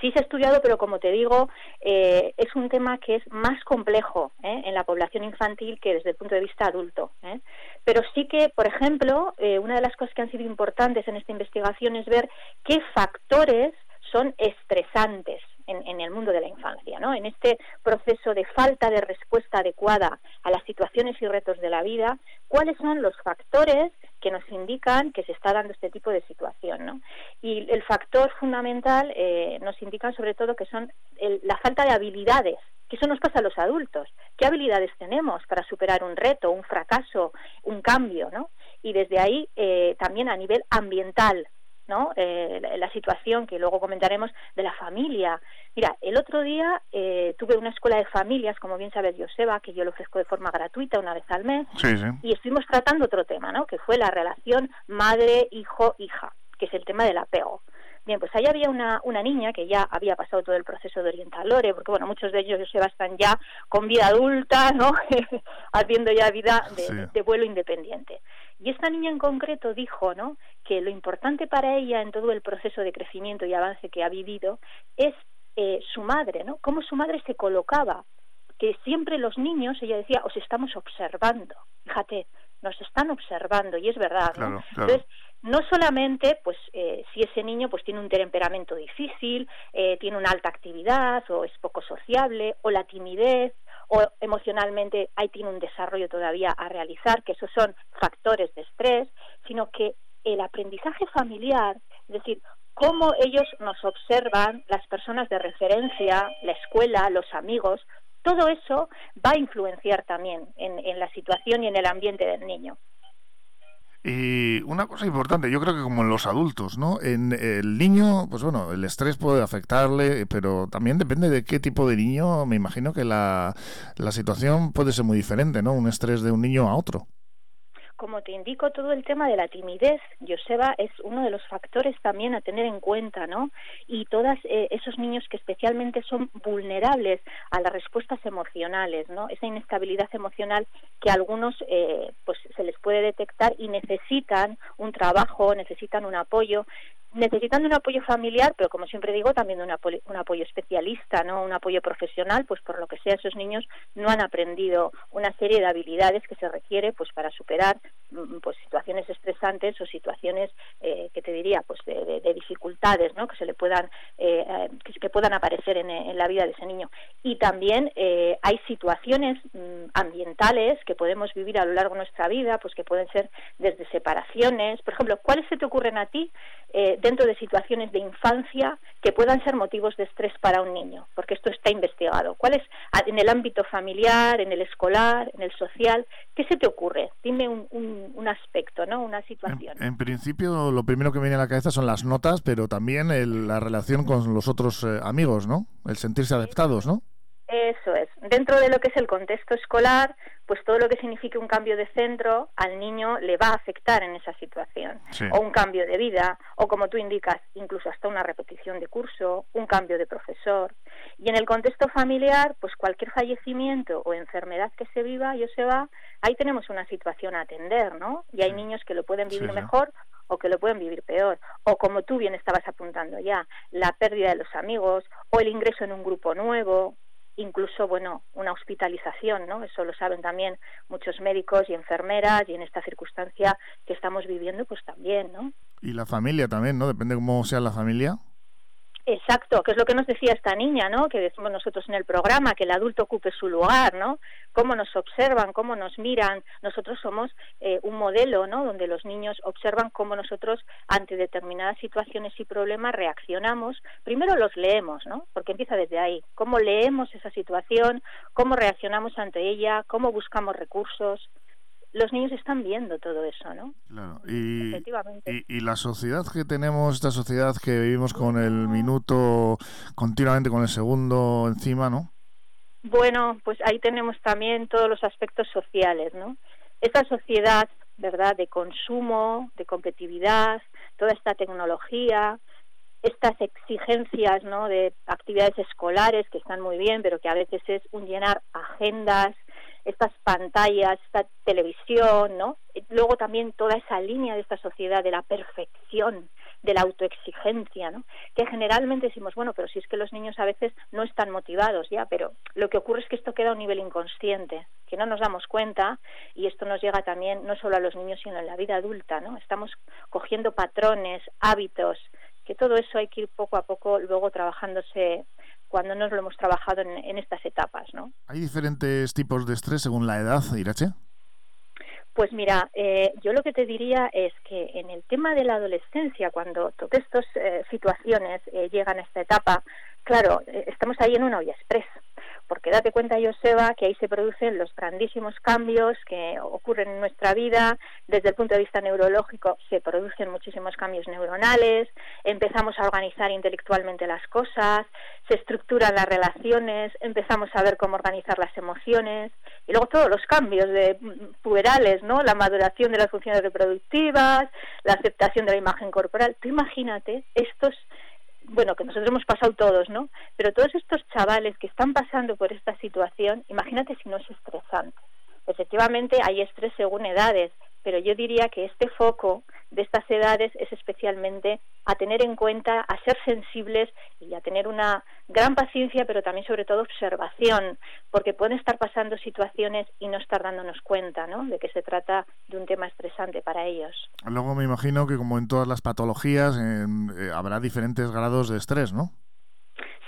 Sí se ha estudiado, pero como te digo, eh, es un tema que es más complejo ¿eh? en la población infantil que desde el punto de vista adulto. ¿eh? Pero sí que, por ejemplo, una de las cosas que han sido importantes en esta investigación es ver qué factores son estresantes en, el mundo de la infancia, ¿no? En este proceso de falta de respuesta adecuada a las situaciones y retos de la vida, ¿cuáles son los factores que nos indican que se está dando este tipo de situación, ¿no? Y el factor fundamental eh, nos indican sobre todo que son la falta de habilidades que eso nos pasa a los adultos. ¿Qué habilidades tenemos para superar un reto, un fracaso, un cambio? ¿no? Y desde ahí eh, también a nivel ambiental, ¿no? Eh, la, situación que luego comentaremos de la familia. Mira, el otro día eh, tuve una escuela de familias, como bien sabes, Joseba, que yo lo ofrezco de forma gratuita una vez al mes, y estuvimos tratando otro tema, ¿no? Que fue la relación madre-hijo-hija, que es el tema del apego. Bien, pues ahí había una, una niña que ya había pasado todo el proceso de orientalore, porque bueno, muchos de ellos, Joseba, están ya con vida adulta, ¿no? Haciendo ya vida de, de vuelo independiente. Y esta niña en concreto dijo, ¿no? Que lo importante para ella en todo el proceso de crecimiento y avance que ha vivido es eh, su madre, ¿no? Cómo su madre se colocaba, que siempre los niños, ella decía, os estamos observando. Fíjate, nos están observando y es verdad, ¿no? Entonces, no solamente pues eh, si ese niño pues tiene un temperamento difícil, eh, tiene una alta actividad o es poco sociable o la timidez o emocionalmente ahí tiene un desarrollo todavía a realizar, que esos son factores de estrés, sino que el aprendizaje familiar, es decir, cómo ellos nos observan, las personas de referencia, la escuela, los amigos, todo eso va a influenciar también en, en la situación y en el ambiente del niño. Y una cosa importante, yo creo que como en los adultos, ¿no? En el niño, pues bueno, el estrés puede afectarle, pero también depende de qué tipo de niño, me imagino que la, la situación puede ser muy diferente, ¿no? Un estrés de un niño a otro como te indico, todo el tema de la timidez, Joseba, es uno de los factores también a tener en cuenta, ¿no? Y todos eh, esos niños que especialmente son vulnerables a las respuestas emocionales, ¿no? Esa inestabilidad emocional que a algunos eh, pues se les puede detectar y necesitan un trabajo, necesitan un apoyo necesitando un apoyo familiar, pero como siempre digo, también apoyo, un apoyo especialista, no un apoyo profesional, pues por lo que sea esos niños no han aprendido una serie de habilidades que se requiere pues para superar mm, pues situaciones estresantes o situaciones eh, que te diría pues de, dificultades, ¿no? que se le puedan eh, eh, que, puedan aparecer en, la vida de ese niño. Y también hay situaciones mm, ambientales que podemos vivir a lo largo de nuestra vida, pues que pueden ser desde separaciones, por ejemplo, ¿cuáles se te ocurren a ti? Dentro de situaciones de infancia que puedan ser motivos de estrés para un niño, porque esto está investigado. ¿Cuál es en el ámbito familiar, en el escolar, en el social? ¿Qué se te ocurre? Dime un, un, aspecto, ¿no? Una situación. En, principio, lo primero que me viene a la cabeza son las notas, pero también la relación con los otros eh, amigos, ¿no? El sentirse adaptados, ¿no? Eso es. Dentro de lo que es el contexto escolar, pues todo lo que signifique un cambio de centro al niño le va a afectar en esa situación. O un cambio de vida, o como tú indicas, incluso hasta una repetición de curso, un cambio de profesor. Y en el contexto familiar, pues cualquier fallecimiento o enfermedad que se viva y se va, ahí tenemos una situación a atender, ¿no? Y hay niños que lo pueden vivir mejor o que lo pueden vivir peor, o como tú bien estabas apuntando ya, la pérdida de los amigos, o el ingreso en un grupo nuevo, incluso, bueno, una hospitalización, ¿no? Eso lo saben también muchos médicos y enfermeras y en esta circunstancia que estamos viviendo, pues también, ¿no? Y la familia también, ¿no? Depende cómo sea la familia. Exacto, que es lo que nos decía esta niña, ¿no? Que decimos nosotros en el programa, que el adulto ocupe su lugar, ¿no? Cómo nos observan, cómo nos miran. Nosotros somos eh, un modelo, ¿no? Donde los niños observan cómo nosotros ante determinadas situaciones y problemas reaccionamos. Primero los leemos, ¿no? Porque empieza desde ahí. Cómo leemos esa situación, cómo reaccionamos ante ella, cómo buscamos recursos los niños están viendo todo eso, ¿no? Claro, y, y, la sociedad que tenemos, esta sociedad que vivimos con el minuto continuamente, con el segundo encima, ¿no? Bueno, pues ahí tenemos también todos los aspectos sociales, ¿no? Esta sociedad, ¿verdad?, de consumo, de competitividad, toda esta tecnología, estas exigencias, ¿no?, de actividades escolares que están muy bien, pero que a veces es un llenar agendas, estas pantallas, esta televisión, ¿no? Luego también toda esa línea de esta sociedad de la perfección, de la autoexigencia, ¿no? Que generalmente decimos, bueno, pero si es que los niños a veces no están motivados ya, pero lo que ocurre es que esto queda a un nivel inconsciente, que no nos damos cuenta y esto nos llega también no solo a los niños, sino en la vida adulta, ¿no? Estamos cogiendo patrones, hábitos, que todo eso hay que ir poco a poco luego trabajándose cuando nos lo hemos trabajado en, estas etapas, ¿no? ¿Hay diferentes tipos de estrés según la edad, Irache? Pues mira, eh, yo lo que te diría es que en el tema de la adolescencia, cuando todas estas eh, situaciones eh, llegan a esta etapa, claro, estamos ahí en una olla express porque date cuenta, Joseba, que ahí se producen los grandísimos cambios que ocurren en nuestra vida. Desde el punto de vista neurológico se producen muchísimos cambios neuronales, empezamos a organizar intelectualmente las cosas, se estructuran las relaciones, empezamos a ver cómo organizar las emociones y luego todos los cambios de mm, puberales, ¿no? La maduración de las funciones reproductivas, la aceptación de la imagen corporal. Tú imagínate estos bueno, que nosotros hemos pasado todos, ¿no? Pero todos estos chavales que están pasando por esta situación, imagínate si no es estresante. Efectivamente, hay estrés según edades, pero yo diría que este foco de estas edades es especialmente a tener en cuenta, a ser sensibles y a tener una gran paciencia, pero también sobre todo observación, porque pueden estar pasando situaciones y no estar dándonos cuenta ¿no? de que se trata de un tema estresante para ellos. Luego me imagino que como en todas las patologías eh, habrá diferentes grados de estrés, ¿no?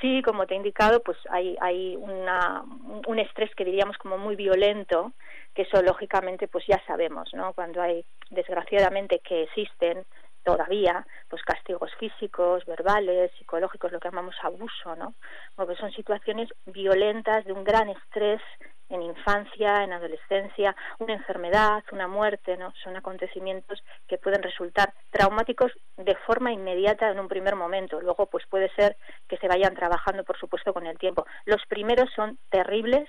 Sí, como te he indicado, pues hay, hay una, un estrés que diríamos como muy violento, que eso lógicamente pues ya sabemos, ¿no? Cuando hay desgraciadamente que existen todavía pues castigos físicos, verbales, psicológicos, lo que llamamos abuso, ¿no? Porque son situaciones violentas de un gran estrés en infancia, en adolescencia, una enfermedad, una muerte, ¿no? Son acontecimientos que pueden resultar traumáticos de forma inmediata en un primer momento. Luego, pues puede ser que se vayan trabajando, por supuesto, con el tiempo. Los primeros son terribles,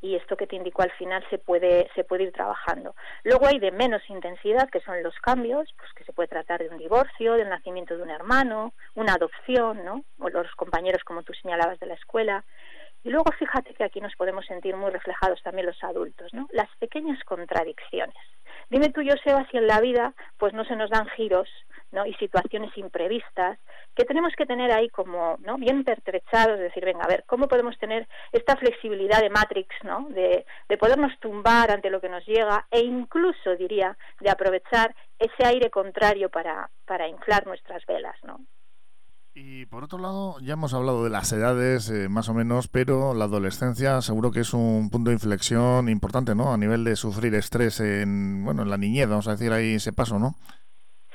y esto que te indicó al final se puede se puede ir trabajando. Luego hay de menos intensidad que son los cambios, pues que se puede tratar de un divorcio, del nacimiento de un hermano, una adopción, ¿no? O los compañeros como tú señalabas de la escuela. Y luego fíjate que aquí nos podemos sentir muy reflejados también los adultos, ¿no? Las pequeñas contradicciones. Dime tú, Joseba, si en la vida pues no se nos dan giros ¿no? y situaciones imprevistas que tenemos que tener ahí como ¿no? bien pertrechados, decir, venga, a ver, ¿cómo podemos tener esta flexibilidad de Matrix, ¿no? de, de podernos tumbar ante lo que nos llega e incluso, diría, de aprovechar ese aire contrario para, para inflar nuestras velas, ¿no? Y por otro lado, ya hemos hablado de las edades, eh, más o menos, pero la adolescencia seguro que es un punto de inflexión importante, ¿no? A nivel de sufrir estrés en, bueno, en la niñez, vamos a decir ahí ese paso, ¿no?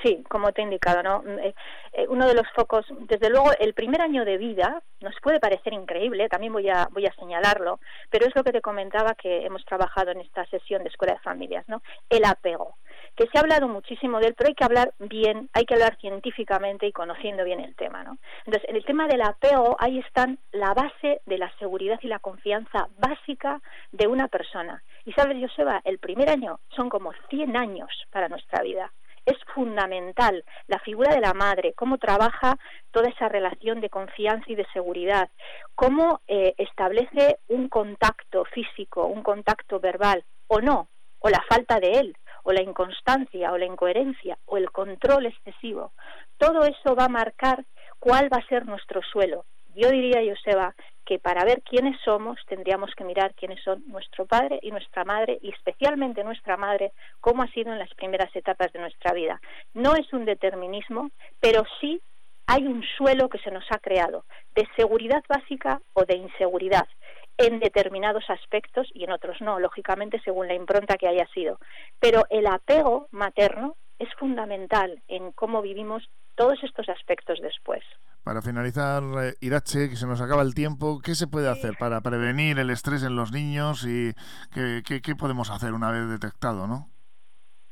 Sí, como te he indicado, ¿no? Eh, eh, uno de los focos, desde luego, el primer año de vida nos puede parecer increíble, también voy a, voy a señalarlo, pero es lo que te comentaba que hemos trabajado en esta sesión de Escuela de Familias, ¿no? El apego que se ha hablado muchísimo de él, pero hay que hablar bien, hay que hablar científicamente y conociendo bien el tema, ¿no? Entonces, en el tema del apego, ahí están la base de la seguridad y la confianza básica de una persona. Y sabes, Joseba, el primer año son como 100 años para nuestra vida. Es fundamental la figura de la madre, cómo trabaja toda esa relación de confianza y de seguridad, cómo eh, establece un contacto físico, un contacto verbal o no, o la falta de él, o la inconstancia o la incoherencia o el control excesivo, todo eso va a marcar cuál va a ser nuestro suelo. Yo diría, Joseba, que para ver quiénes somos tendríamos que mirar quiénes son nuestro padre y nuestra madre y especialmente nuestra madre, cómo ha sido en las primeras etapas de nuestra vida. No es un determinismo, pero sí hay un suelo que se nos ha creado de seguridad básica o de inseguridad en determinados aspectos y en otros no, lógicamente según la impronta que haya sido. Pero el apego materno es fundamental en cómo vivimos todos estos aspectos después. Para finalizar, eh, Irache, que se nos acaba el tiempo, ¿qué se puede hacer para prevenir el estrés en los niños y qué, podemos hacer una vez detectado, no?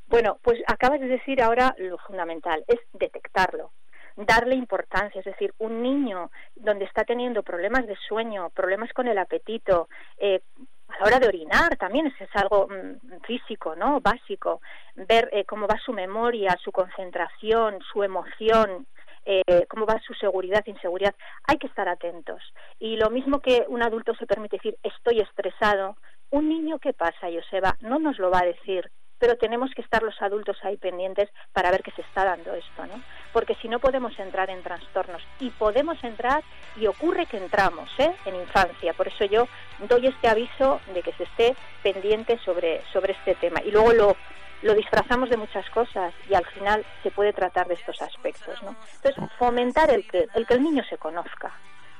Bueno, pues acabas de decir ahora lo fundamental, es detectarlo darle importancia, es decir, un niño donde está teniendo problemas de sueño, problemas con el apetito, eh, a la hora de orinar también es, algo mm, físico, ¿no? Básico, ver eh, cómo va su memoria, su concentración, su emoción, eh, cómo va su seguridad, inseguridad, hay que estar atentos. Y lo mismo que un adulto se permite decir estoy estresado, un niño qué pasa, Joseba, no nos lo va a decir, pero tenemos que estar los adultos ahí pendientes para ver qué se está dando esto, ¿no? Porque si no podemos entrar en trastornos y podemos entrar y ocurre que entramos, ¿eh? En infancia. Por eso yo doy este aviso de que se esté pendiente sobre sobre este tema y luego lo lo disfrazamos de muchas cosas y al final se puede tratar de estos aspectos, ¿no? Entonces, fomentar el que el que el niño se conozca,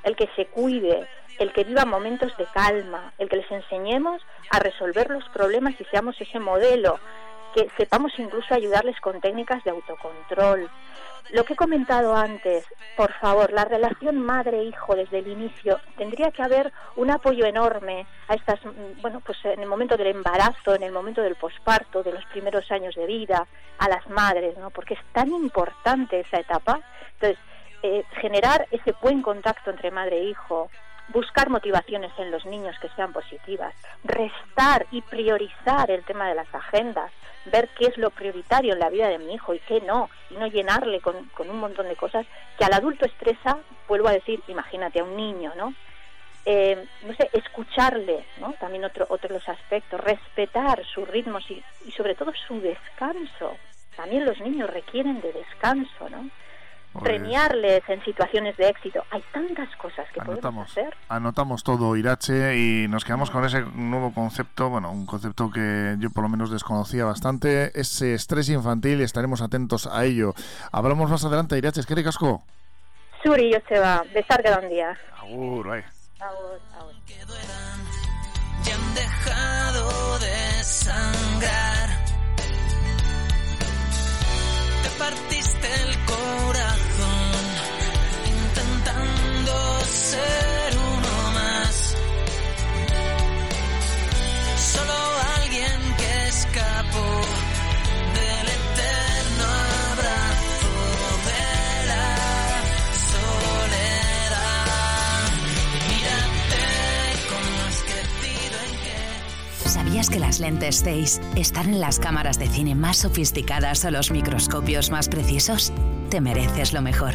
el que se cuide, el que viva momentos de calma, el que les enseñemos a resolver los problemas y seamos ese modelo, que sepamos incluso ayudarles con técnicas de autocontrol. Lo que he comentado antes, por favor, la relación madre-hijo desde el inicio, tendría que haber un apoyo enorme a estas, bueno, pues en el momento del embarazo, en el momento del posparto, de los primeros años de vida, a las madres, ¿no? Porque es tan importante esa etapa. Entonces, eh, generar ese buen contacto entre madre e hijo, buscar motivaciones en los niños que sean positivas, restar y priorizar el tema de las agendas, ver qué es lo prioritario en la vida de mi hijo y qué no, y no llenarle con, un montón de cosas que al adulto estresa, vuelvo a decir, imagínate a un niño, ¿no? Eh, no sé, escucharle, ¿no? También otro, otros aspectos, respetar sus ritmos y sobre todo su descanso. También los niños requieren de descanso, ¿no? Premiarles en situaciones de éxito. Hay tantas cosas que podemos hacer. Anotamos todo, Irache, y nos quedamos con ese nuevo concepto, bueno, un concepto que yo por lo menos desconocía bastante, ese estrés infantil, y estaremos atentos a ello. Hablamos más adelante, Irache, ¿es que casco? Suri, yo se va, besar cada un día. Agur, ay. Agur, agur. Ya han dejado de sangrar. ¿Sabías que las lentes Zeiss están en las cámaras de cine más sofisticadas o los microscopios más precisos? Te mereces lo mejor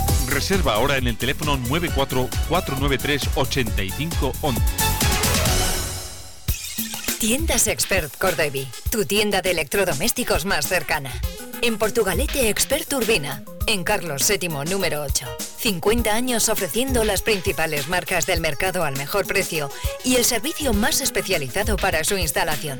Reserva ahora en el teléfono 944938511. Tiendas Expert Cordevi, tu tienda de electrodomésticos más cercana. En Portugalete Expert Urbina, en Carlos VII número 8. 50 años ofreciendo las principales marcas del mercado al mejor precio y el servicio más especializado para su instalación.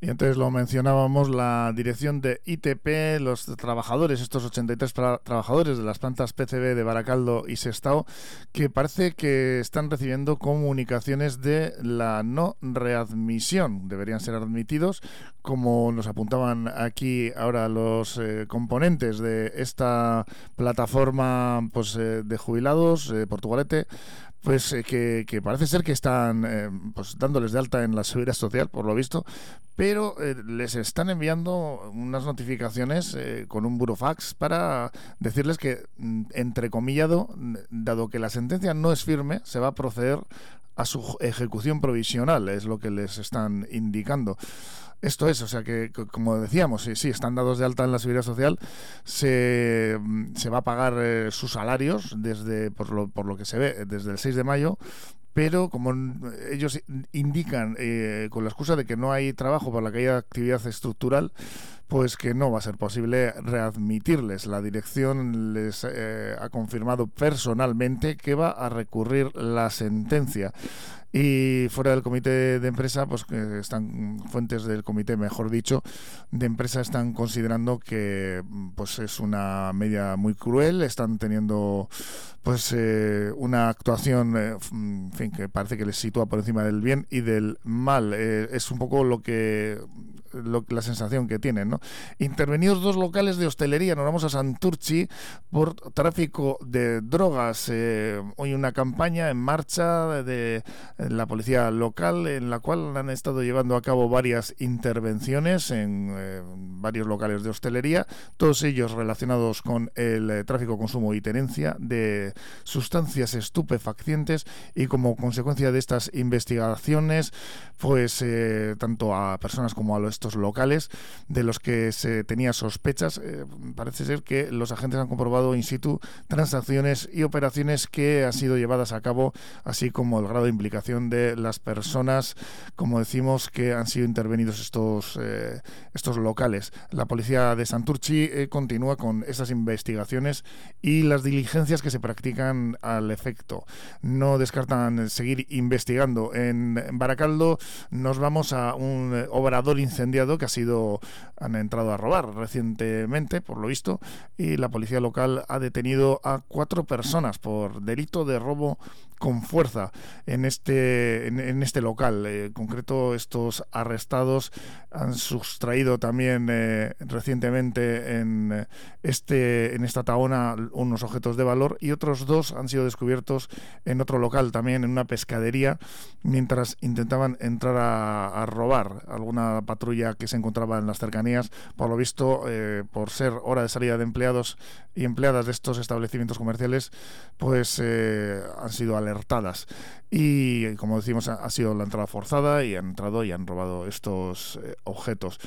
Y antes lo mencionábamos, la dirección de ITP, los trabajadores, estos 83 trabajadores de las plantas PCB de Baracaldo y Sestao, que parece que están recibiendo comunicaciones de la no readmisión. Deberían ser admitidos, como nos apuntaban aquí ahora los eh, componentes de esta plataforma pues, eh, de jubilados, eh, Portugalete pues eh, que, parece ser que están eh, pues dándoles de alta en la seguridad social, por lo visto, pero eh, les están enviando unas notificaciones con un burofax para decirles que, mm, entrecomillado, dado que la sentencia no es firme, se va a proceder a su ejecución provisional, es lo que les están indicando. Esto es, o sea que, como decíamos, sí, sí, están dados de alta en la seguridad social, se, mm, se va a pagar eh, sus salarios desde, por lo, por lo que se ve, desde el 6 de mayo, pero como ellos indican eh, con la excusa de que no hay trabajo por la que haya actividad estructural, pues que no va a ser posible readmitirles. La dirección les eh, ha confirmado personalmente que va a recurrir la sentencia. Y fuera del comité de empresa, pues que están fuentes del comité, mejor dicho, de empresa están considerando que pues es una media muy cruel, están teniendo pues eh, una actuación eh, en fin, que parece que les sitúa por encima del bien y del mal. Eh, es un poco lo que la sensación que tienen, ¿no? Intervenidos dos locales de hostelería, nos vamos a Santurchi por tráfico de drogas. hoy una campaña en marcha de la policía local en la cual han estado llevando a cabo varias intervenciones en eh, varios locales de hostelería, todos ellos relacionados con el eh, tráfico, consumo y tenencia de sustancias estupefacientes y como consecuencia de estas investigaciones, pues eh, tanto a personas como a estos locales de los que se tenía sospechas, parece ser que los agentes han comprobado in situ transacciones y operaciones que han sido llevadas a cabo, así como el grado de implicación de las personas, como decimos, que han sido intervenidos estos, eh, estos locales. La policía de Santurchi eh, continúa con esas investigaciones y las diligencias que se practican al efecto. No descartan seguir investigando. En, Baracaldo nos vamos a un obrador incendiado que ha sido, han entrado a robar recientemente, por lo visto, y la policía local ha detenido a cuatro personas por delito de robo con fuerza en este, en, este local. Eh, en concreto, estos arrestados han sustraído también eh, recientemente en, este, en esta taona unos objetos de valor y otros dos han sido descubiertos en otro local, también en una pescadería, mientras intentaban entrar a, robar alguna patrulla que se encontraba en las cercanías. Por lo visto, por ser hora de salida de empleados y empleadas de estos establecimientos comerciales, pues han sido alertadas. Y como decimos, ha, sido la entrada forzada y han entrado y han robado estos eh, objetos.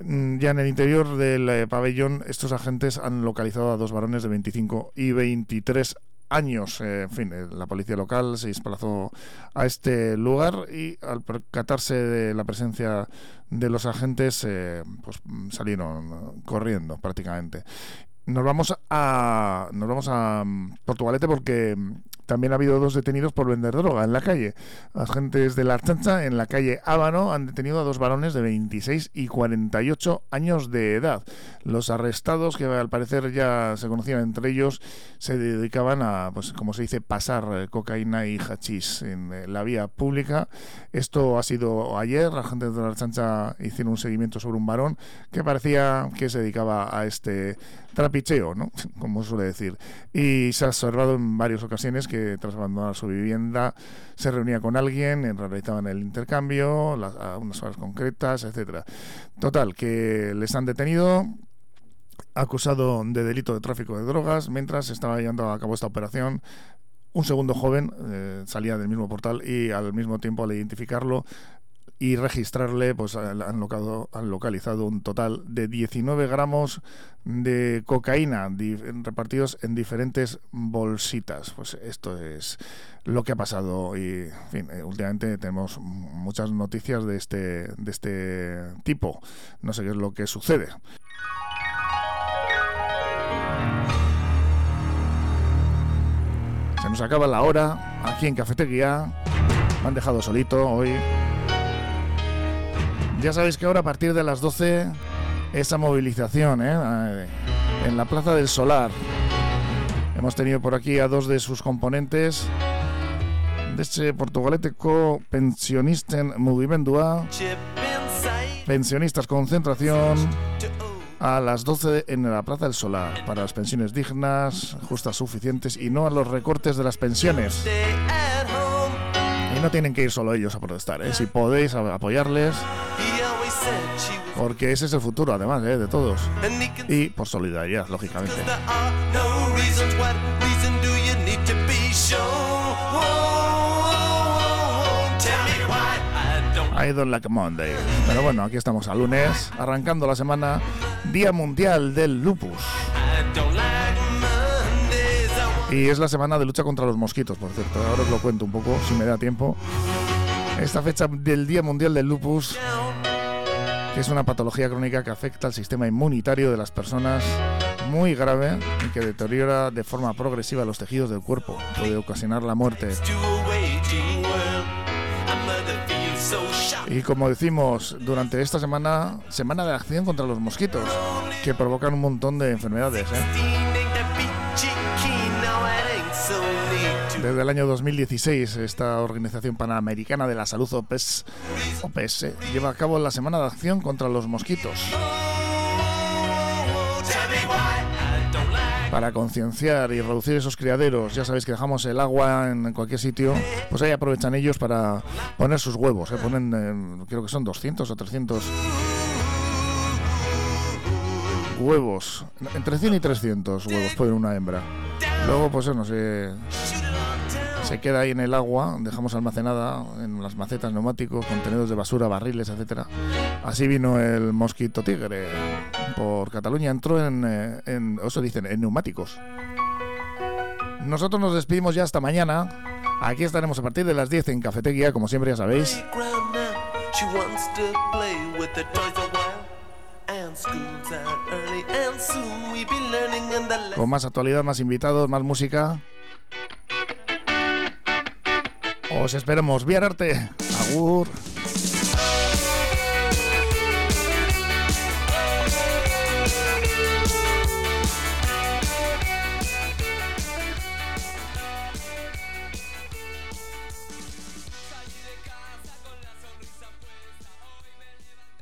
Mm, ya en el interior del eh, pabellón, estos agentes han localizado a dos varones de 25 y 23 años. Eh, en fin, la policía local se desplazó a este lugar y al percatarse de la presencia de los agentes, pues salieron corriendo prácticamente. Nos vamos a nos vamos a mm, Portugalete porque también ha habido dos detenidos por vender droga en la calle. Agentes de la Archancha en la calle Ábano han detenido a dos varones de 26 y 48 años de edad. Los arrestados, que al parecer ya se conocían entre ellos, se dedicaban a, pues como se dice, pasar eh, cocaína y hachís en eh, la vía pública. Esto ha sido ayer. Agentes de la Archancha hicieron un seguimiento sobre un varón que parecía que se dedicaba a este trapicheo, ¿no? Como suele decir. Y se ha observado en varias ocasiones que tras abandonar su vivienda se reunía con alguien, realizaban el intercambio a unas horas concretas, etcétera. Total, que les han detenido acusado de delito de tráfico de drogas mientras estaba llevando a cabo esta operación un segundo joven eh, salía del mismo portal y al mismo tiempo al identificarlo y registrarle, pues han, locado, han localizado un total de 19 gramos de cocaína repartidos en diferentes bolsitas. Pues esto es lo que ha pasado y, eh, últimamente tenemos muchas noticias de este, de este tipo. No sé qué es lo que sucede. Se nos acaba la hora aquí en Cafetería. Me han dejado solito hoy. Ya sabéis que ahora a partir de las 12 esa movilización ¿eh? en la Plaza del Solar. Hemos tenido por aquí a dos de sus componentes de este portugalete pensionisten mugimendua pensionistas concentración a las 12 en la Plaza del Solar para las pensiones dignas, justas, suficientes y no a los recortes de las pensiones. Y no tienen que ir solo ellos a protestar, ¿eh? si podéis apoyarles, porque ese es el futuro además ¿eh? de todos. Y por solidaridad, lógicamente. I don't like Monday. Pero bueno, aquí estamos a lunes, arrancando la semana, Día Mundial del Lupus. Y es la semana de lucha contra los mosquitos, por cierto. Ahora os lo cuento un poco, si me da tiempo. Esta fecha del Día Mundial del Lupus, que es una patología crónica que afecta al sistema inmunitario de las personas muy grave y que deteriora de forma progresiva los tejidos del cuerpo. Puede ocasionar la muerte. Y como decimos, durante esta semana, semana de acción contra los mosquitos, que provocan un montón de enfermedades. ¿eh? Desde el año 2016, esta Organización Panamericana de la Salud, OPS, OPS, lleva a cabo la Semana de Acción contra los Mosquitos. para concienciar y reducir esos criaderos. Ya sabéis que dejamos el agua en cualquier sitio, pues ahí aprovechan ellos para poner sus huevos. ¿eh? Ponen, eh, creo que son 200 o 300 huevos. Entre 100 y 300 huevos puede una hembra. Luego, pues no sé se queda ahí en el agua, dejamos almacenada en las macetas neumáticos, contenedores de basura, barriles, etcétera. Así vino el mosquito tigre por Cataluña, entró en, eh, en eso dicen, en neumáticos. Nosotros nos despedimos ya hasta mañana. Aquí estaremos a partir de las 10 en Cafetería, como siempre ya sabéis. Con más actualidad, más invitados, más música. Os esperamos. Arte. Agur.